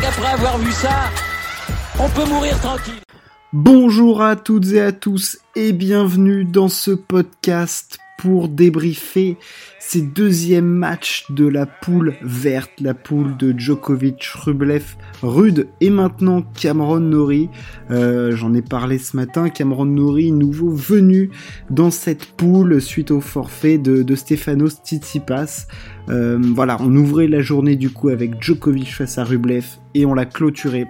qu'après avoir vu ça, on peut mourir tranquille. Bonjour à toutes et à tous et bienvenue dans ce podcast pour débriefer ces deuxièmes matchs de la poule verte, la poule de Djokovic, Rublev, Rude et maintenant Cameron Nori. Euh, J'en ai parlé ce matin, Cameron Nori, nouveau venu dans cette poule suite au forfait de, Stefanos Tsitsipas. Euh, voilà, on ouvrait la journée du coup avec Djokovic face à Rublev et on l'a clôturé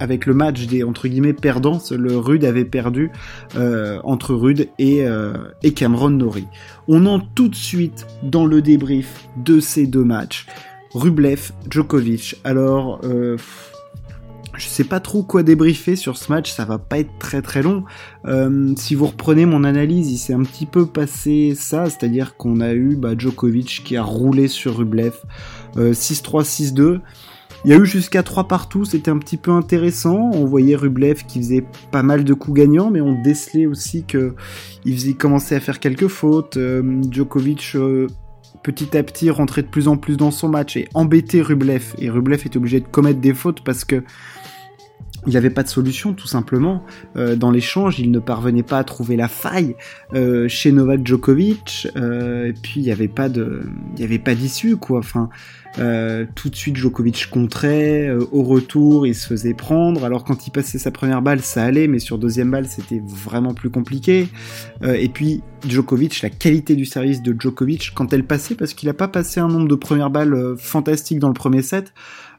avec le match des entre guillemets perdants, le Rude avait perdu euh, entre Rude et, euh, et Cameron Nori. On entre tout de suite dans le débrief de ces deux matchs. Rublev, Djokovic. Alors, euh, je sais pas trop quoi débriefer sur ce match, ça va pas être très très long. Euh, si vous reprenez mon analyse, il s'est un petit peu passé ça, c'est-à-dire qu'on a eu bah, Djokovic qui a roulé sur Rublev, euh, 6-3, 6-2. Il y a eu jusqu'à 3 partout, c'était un petit peu intéressant. On voyait Rublev qui faisait pas mal de coups gagnants, mais on décelait aussi que il faisait à faire quelques fautes. Euh, Djokovic euh, petit à petit rentrait de plus en plus dans son match et embêtait Rublev. Et Rublev était obligé de commettre des fautes parce que il n'y avait pas de solution, tout simplement. Euh, dans l'échange, il ne parvenait pas à trouver la faille euh, chez Novak Djokovic. Euh, et puis, il n'y avait pas de, il y avait pas d'issue, quoi. Enfin, euh, tout de suite, Djokovic contrait. euh, au retour, il se faisait prendre. Alors, quand il passait sa première balle, ça allait, mais sur deuxième balle, c'était vraiment plus compliqué. Et puis, Djokovic, la qualité du service de Djokovic quand elle passait, parce qu'il n'a pas passé un nombre de premières balles fantastiques dans le premier set.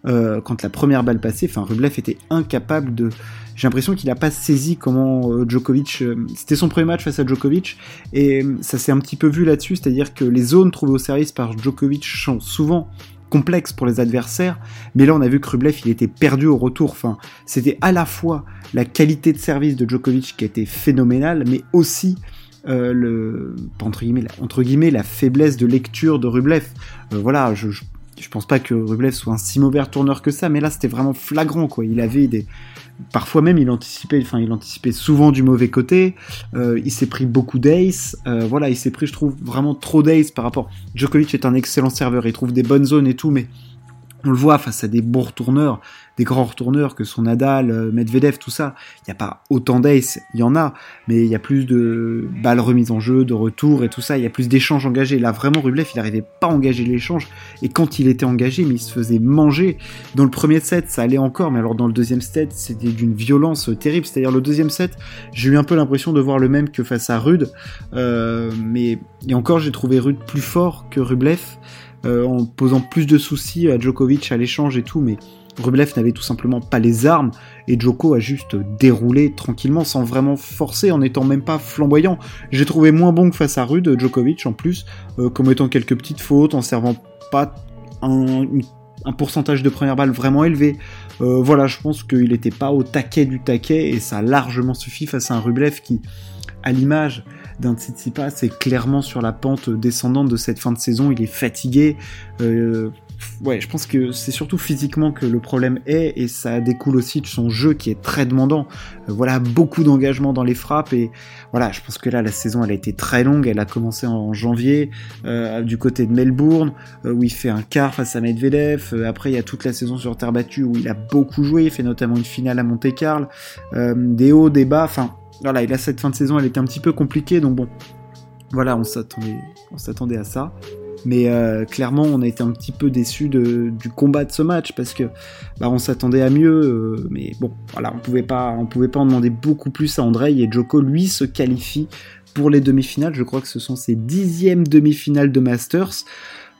Euh, quand la première balle passait, enfin Rublev était incapable de. J'ai l'impression qu'il n'a pas saisi comment euh, Djokovic. euh, C'était son premier match face à Djokovic et ça s'est un petit peu vu là-dessus, c'est-à-dire que les zones trouvées au service par Djokovic sont souvent complexes pour les adversaires, mais là on a vu que Rublev il était perdu au retour. Enfin, c'était à la fois la qualité de service de Djokovic qui était phénoménale, mais aussi le entre guillemets, la, faiblesse de lecture de Rublev. Voilà, je je pense pas que Rublev soit un si mauvais retourneur que ça, mais là c'était vraiment flagrant quoi. Il avait des, parfois même il anticipait, enfin il anticipait souvent du mauvais côté. Euh, il s'est pris beaucoup d'ace. Euh, voilà, il s'est pris, je trouve, vraiment trop d'ace par rapport. Djokovic est un excellent serveur, il trouve des bonnes zones et tout, mais on le voit face à des bons retourneurs, des grands retourneurs que sont Nadal, euh, Medvedev, tout ça. Il n'y a pas autant d'ace, il y en a, mais il y a plus de balles remises en jeu, de retours et tout ça. Il y a plus d'échanges engagés. Là, vraiment, Rublev, il n'arrivait pas à engager l'échange. Et quand il était engagé, mais il se faisait manger. Dans le premier set, ça allait encore, mais alors dans le deuxième set, c'était d'une violence terrible. C'est-à-dire le deuxième set, j'ai eu un peu l'impression de voir le même que face à Rude. Euh, mais et encore, j'ai trouvé Rude plus fort que Rublev. Euh, en posant plus de soucis à Djokovic à l'échange et tout, mais Rublev n'avait tout simplement pas les armes et Djoko a juste déroulé tranquillement sans vraiment forcer en étant même pas flamboyant. J'ai trouvé moins bon que face à Rude Djokovic en plus, euh, commettant quelques petites fautes, en servant pas un pourcentage de première balle vraiment élevé. Euh, voilà, je pense qu'il n'était pas au taquet du taquet et ça a largement suffi face à un Rublev qui, à l'image d'un Tsitsipas, est clairement sur la pente descendante de cette fin de saison. Il est fatigué. Euh, ouais, je pense que c'est surtout physiquement que le problème est, et ça découle aussi de son jeu qui est très demandant. Euh, voilà, beaucoup d'engagement dans les frappes, et voilà, je pense que là, la saison, elle a été très longue. Elle a commencé en janvier, euh, du côté de Melbourne, euh, où il fait un quart face à Medvedev. Euh, après, il y a toute la saison sur terre battue où il a beaucoup joué. Il fait notamment une finale à Monte-Carlo, des hauts, des bas. Enfin, voilà, et là, cette fin de saison, elle était un petit peu compliquée, donc bon. Voilà, on s'attendait, on s'attendait à ça. Mais euh, clairement, on a été un petit peu déçus de, du combat de ce match parce que bah, on s'attendait à mieux. euh, mais bon, voilà, on pouvait pas, pouvait pas en demander beaucoup plus à Andrei et Joko lui se qualifie pour les demi-finales. Je crois que ce sont ses dixièmes demi-finales de Masters.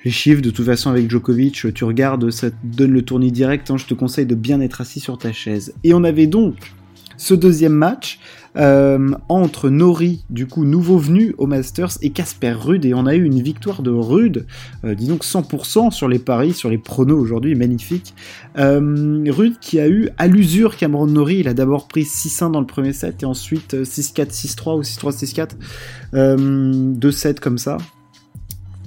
Les chiffres, de toute façon, avec Djokovic, tu regardes, ça te donne le tournis direct. hein, je te conseille de bien être assis sur ta chaise. Et on avait donc ce deuxième match euh, entre Nori, du coup nouveau venu au Masters, et Casper Rude, et on a eu une victoire de Rude, euh, dis donc 100% sur les paris, sur les pronos aujourd'hui, magnifique. Euh, Rude qui a eu à l'usure Cameron Nori, il a d'abord pris 6-1 dans le premier set, et ensuite euh, 6-4, 6-3 ou 6-3, 6-4, euh, deux sets comme ça.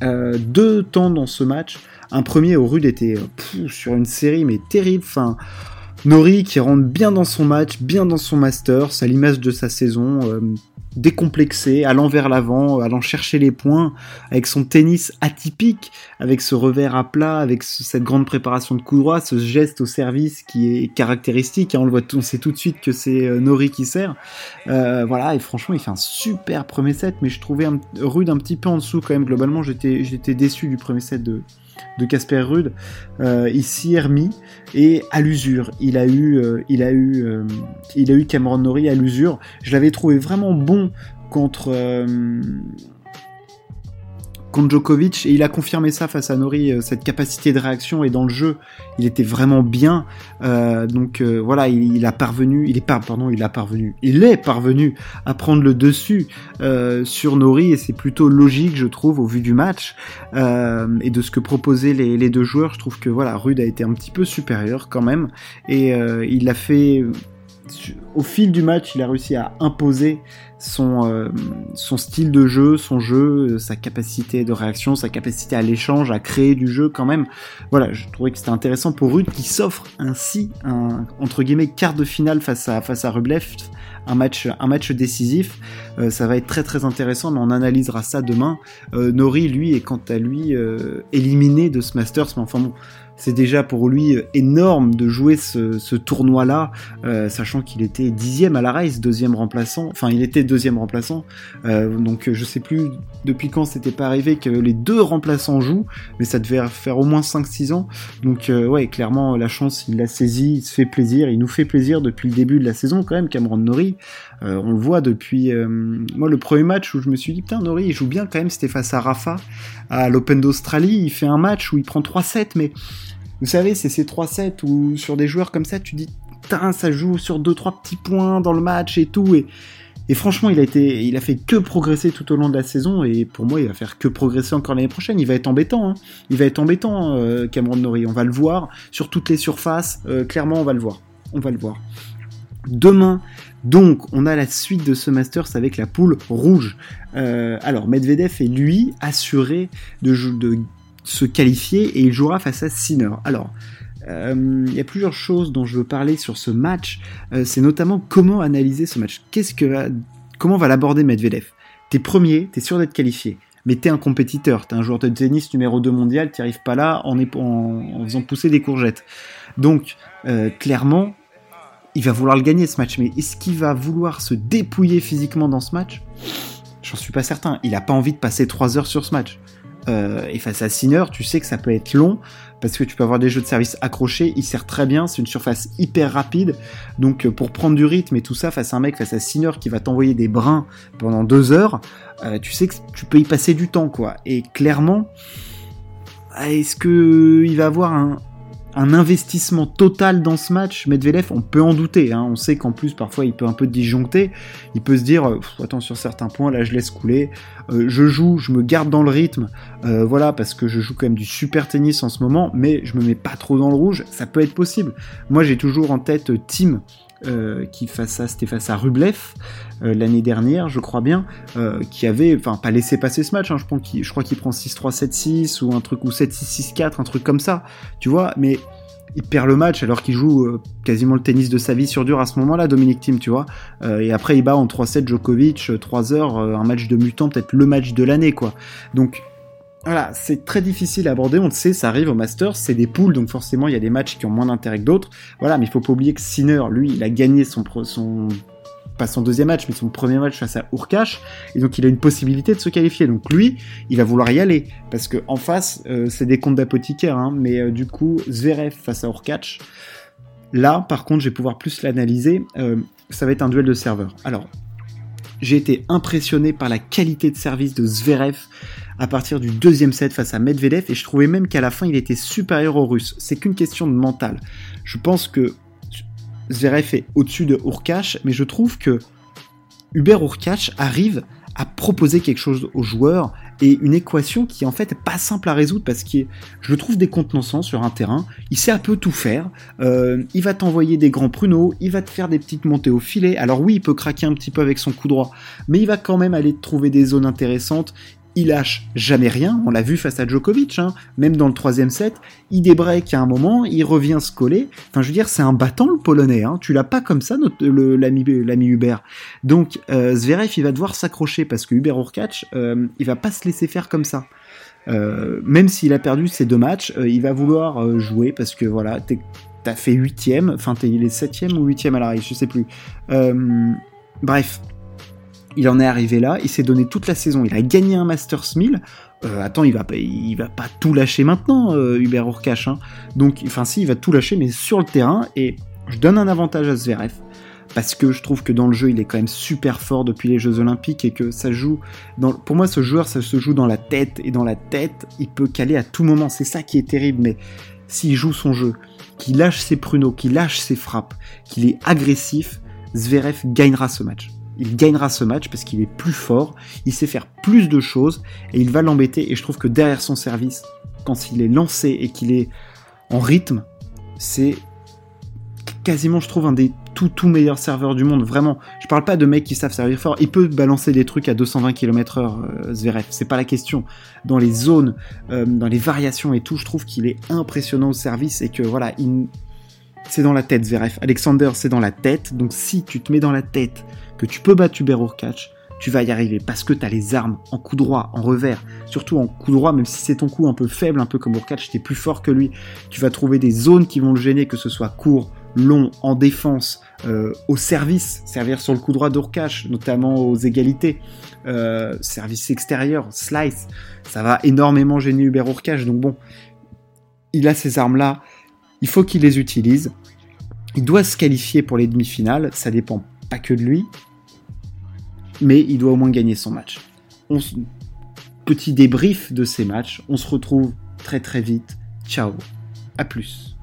Euh, deux temps dans ce match. Un premier au Rude était euh, sur une série mais terrible. Enfin, Nori qui rentre bien dans son match, bien dans son Masters, à l'image de sa saison. euh, décomplexé, allant vers l'avant, allant chercher les points, avec son tennis atypique, avec ce revers à plat, avec cette grande préparation de coup droit, ce geste au service qui est caractéristique. Hein, on le voit, on sait tout de suite que c'est euh, Nori qui sert. Euh, voilà, et franchement, il fait un super premier set, mais je trouvais Rude un petit peu en dessous quand même. Globalement, j'étais déçu du premier set de, de Casper Rude. Euh, ici remis et à l'usure. Il a eu, euh, il a eu, euh, il a eu Cameron Norrie à l'usure. Je l'avais trouvé vraiment bon contre contre Djokovic et il a confirmé ça face à Nori, euh, cette capacité de réaction et dans le jeu, il était vraiment bien. Euh, donc euh, voilà, il, a parvenu, il est pardon, il a parvenu, il est parvenu à prendre le dessus sur Nori et c'est plutôt logique, je trouve, au vu du match et de ce que proposaient les, les, deux joueurs. Je trouve que voilà, Rude a été un petit peu supérieur quand même et il a fait au fil du match, il a réussi à imposer son, euh, style de jeu, son jeu, euh, sa capacité de réaction, sa capacité à l'échange, à créer du jeu quand même. Voilà, je trouvais que c'était intéressant pour Rude qui s'offre ainsi un entre guillemets quart de finale face à face à Rublev, un match un match décisif. Euh, ça va être très très intéressant, mais on analysera ça demain. Nori lui est quant à lui éliminé de ce Masters, mais enfin bon c'est déjà pour lui euh, énorme de jouer ce, tournoi-là, euh, sachant qu'il était dixième à la race, deuxième remplaçant. Enfin, il était deuxième remplaçant. Euh, donc, je sais plus depuis quand c'était pas arrivé que les deux remplaçants jouent, mais ça devait faire au moins 5-6 ans. Donc, ouais, clairement, la chance, il l'a saisi, il se fait plaisir, il nous fait plaisir depuis le début de la saison quand même, Cameron Nori. on le voit depuis. moi, le premier match où je me suis dit, putain, Nori, il joue bien quand même, c'était face à Rafa à l'Open d'Australie. Il fait un match où il prend 3-7, mais vous savez, c'est ces 3-7 où sur des joueurs comme ça, tu dis, ça joue sur 2-3 petits points dans le match et tout. Et, et franchement, il a, été, il a fait que progresser tout au long de la saison. Et pour moi, il va faire que progresser encore l'année prochaine. Il va être embêtant. Hein. Il va être embêtant, euh, Cameron Norrie. On va le voir sur toutes les surfaces. Euh, clairement, on va le voir. On va le voir. Demain, donc, on a la suite de ce Masters avec la poule rouge. Euh, alors, Medvedev est lui assuré de, de se qualifier et il jouera face à Sinner. Alors, euh, il y a plusieurs choses dont je veux parler sur ce match. Euh, c'est notamment comment analyser ce match. Qu'est-ce que, comment va l'aborder Medvedev? T'es premier, t'es sûr d'être qualifié, mais t'es un compétiteur, t'es un joueur de tennis numéro 2 mondial, t'y arrives pas là en, en, faisant pousser des courgettes. Donc, euh, clairement, il va vouloir le gagner ce match, mais est-ce qu'il va vouloir se dépouiller physiquement dans ce match? J'en suis pas certain. Il a pas envie de passer 3 heures sur ce match. Euh, et face à Sinner, tu sais que ça peut être long parce que tu peux avoir des jeux de service accrochés. Il sert très bien, c'est une surface hyper rapide. Donc euh, pour prendre du rythme et tout ça face à un mec, face à Sinner qui va t'envoyer des brins pendant deux heures, euh, tu sais que tu peux y passer du temps quoi. Et clairement, est-ce que il va avoir un, un investissement total dans ce match, Medvedev, on peut en douter. Hein. On sait qu'en plus, parfois, il peut un peu disjoncter. Il peut se dire, euh, attends, sur certains points, là, je laisse couler. Euh, je joue, je me garde dans le rythme. Euh, voilà, parce que je joue quand même du super tennis en ce moment, mais je me mets pas trop dans le rouge. Ça peut être possible. Moi, j'ai toujours en tête Tim. qui face à c'était face à Rublev l'année dernière je crois bien qui avait enfin pas laissé passer ce match hein. je, pense je crois qu'il prend 6-3 7-6 ou un truc ou 7-6 6-4 un truc comme ça tu vois mais il perd le match alors qu'il joue euh, quasiment le tennis de sa vie sur dur à ce moment-là, Dominique Thiem, tu vois. Euh, et après, il bat en 3-7 Djokovic, 3 euh, heures, un match de mutant, peut-être le match de l'année, quoi. Donc, voilà, c'est très difficile à aborder, on le sait, ça arrive au Masters, c'est des poules, donc forcément, il y a des matchs qui ont moins d'intérêt que d'autres. Voilà, mais il faut pas oublier que Sinner, lui, il a gagné son, son pas son deuxième match, mais son premier match face à Urkash, et donc il a une possibilité de se qualifier. Donc lui, il va vouloir y aller, parce que en face, euh, c'est des comptes d'apothicaire, hein, mais euh, du coup, Zverev face à Urkash, là, par contre, je vais pouvoir plus l'analyser, euh, ça va être un duel de serveurs. Alors, j'ai été impressionné par la qualité de service de Zverev à partir du deuxième set face à Medvedev, et je trouvais même qu'à la fin, il était supérieur aux Russes. C'est qu'une question de mental. Je pense que Zverev est au-dessus de Urkash, mais je trouve que Hubert Urkash arrive à proposer quelque chose aux joueurs et une équation qui en fait pas simple à résoudre parce que je le trouve décontenançant sur un terrain. Il sait un peu tout faire. Euh, il va t'envoyer des grands pruneaux, il va te faire des petites montées au filet. Alors oui, il peut craquer un petit peu avec son coup droit, mais il va quand même aller trouver des zones intéressantes il lâche jamais rien. On l'a vu face à Djokovic, hein. même dans le troisième set, il débreak à un moment, il revient se coller. Enfin, je veux dire, c'est un battant le polonais. Hein. Tu l'as pas comme ça, l'ami Hubert. Donc euh, Zverev, il va devoir s'accrocher parce que Hubert Urkacz, euh, il va pas se laisser faire comme ça. Euh, même s'il a perdu ses deux matchs, il va vouloir jouer parce que voilà, t'as fait huitième, enfin il est septième ou huitième à l'arrivée, je sais plus. bref, il en est arrivé là, il s'est donné toute la saison, il a gagné un Masters 1000. Euh, attends, il va pas, il va pas tout lâcher maintenant, euh, Hubert Urkash. Hein. Donc, enfin si, il va tout lâcher, mais sur le terrain. Et je donne un avantage à Zverev parce que je trouve que dans le jeu, il est quand même super fort depuis les Jeux Olympiques et que ça joue. Pour moi, ce joueur, ça se joue dans la tête et dans la tête, il peut caler à tout moment. C'est ça qui est terrible, mais s'il joue son jeu, qu'il lâche ses pruneaux, qu'il lâche ses frappes, qu'il est agressif, Zverev gagnera ce match il gagnera ce match parce qu'il est plus fort, il sait faire plus de choses et il va l'embêter. Et je trouve que derrière son service, quand il est lancé et qu'il est en rythme, c'est quasiment, je trouve, un des tout tout meilleurs serveurs du monde. Vraiment, je parle pas de mecs qui savent servir fort. Il peut balancer des trucs à 220 km/h, euh, Zverev. C'est pas la question. Dans les zones, euh, dans les variations et tout, je trouve qu'il est impressionnant au service et que voilà, c'est dans la tête, Zverev. Alexander, c'est dans la tête. Donc si tu te mets dans la tête que tu peux battre Hubert Urkacz, tu vas y arriver parce que tu as les armes en coup droit, en revers, surtout en coup droit, même si c'est ton coup un peu faible, un peu comme Urkacz, es plus fort que lui. Tu vas trouver des zones qui vont le gêner, que ce soit court, long, en défense, euh, au service, servir sur le coup droit d'Urkacz, notamment aux égalités, euh, service extérieur, slice, ça va énormément gêner Hubert Urkacz. Donc bon, il a ces armes-là, il faut qu'il les utilise. Il doit se qualifier pour les demi-finales, ça dépend pas que de lui, mais il doit au moins gagner son match. Petit débrief de ces matchs, on se retrouve très très vite. Ciao, à plus.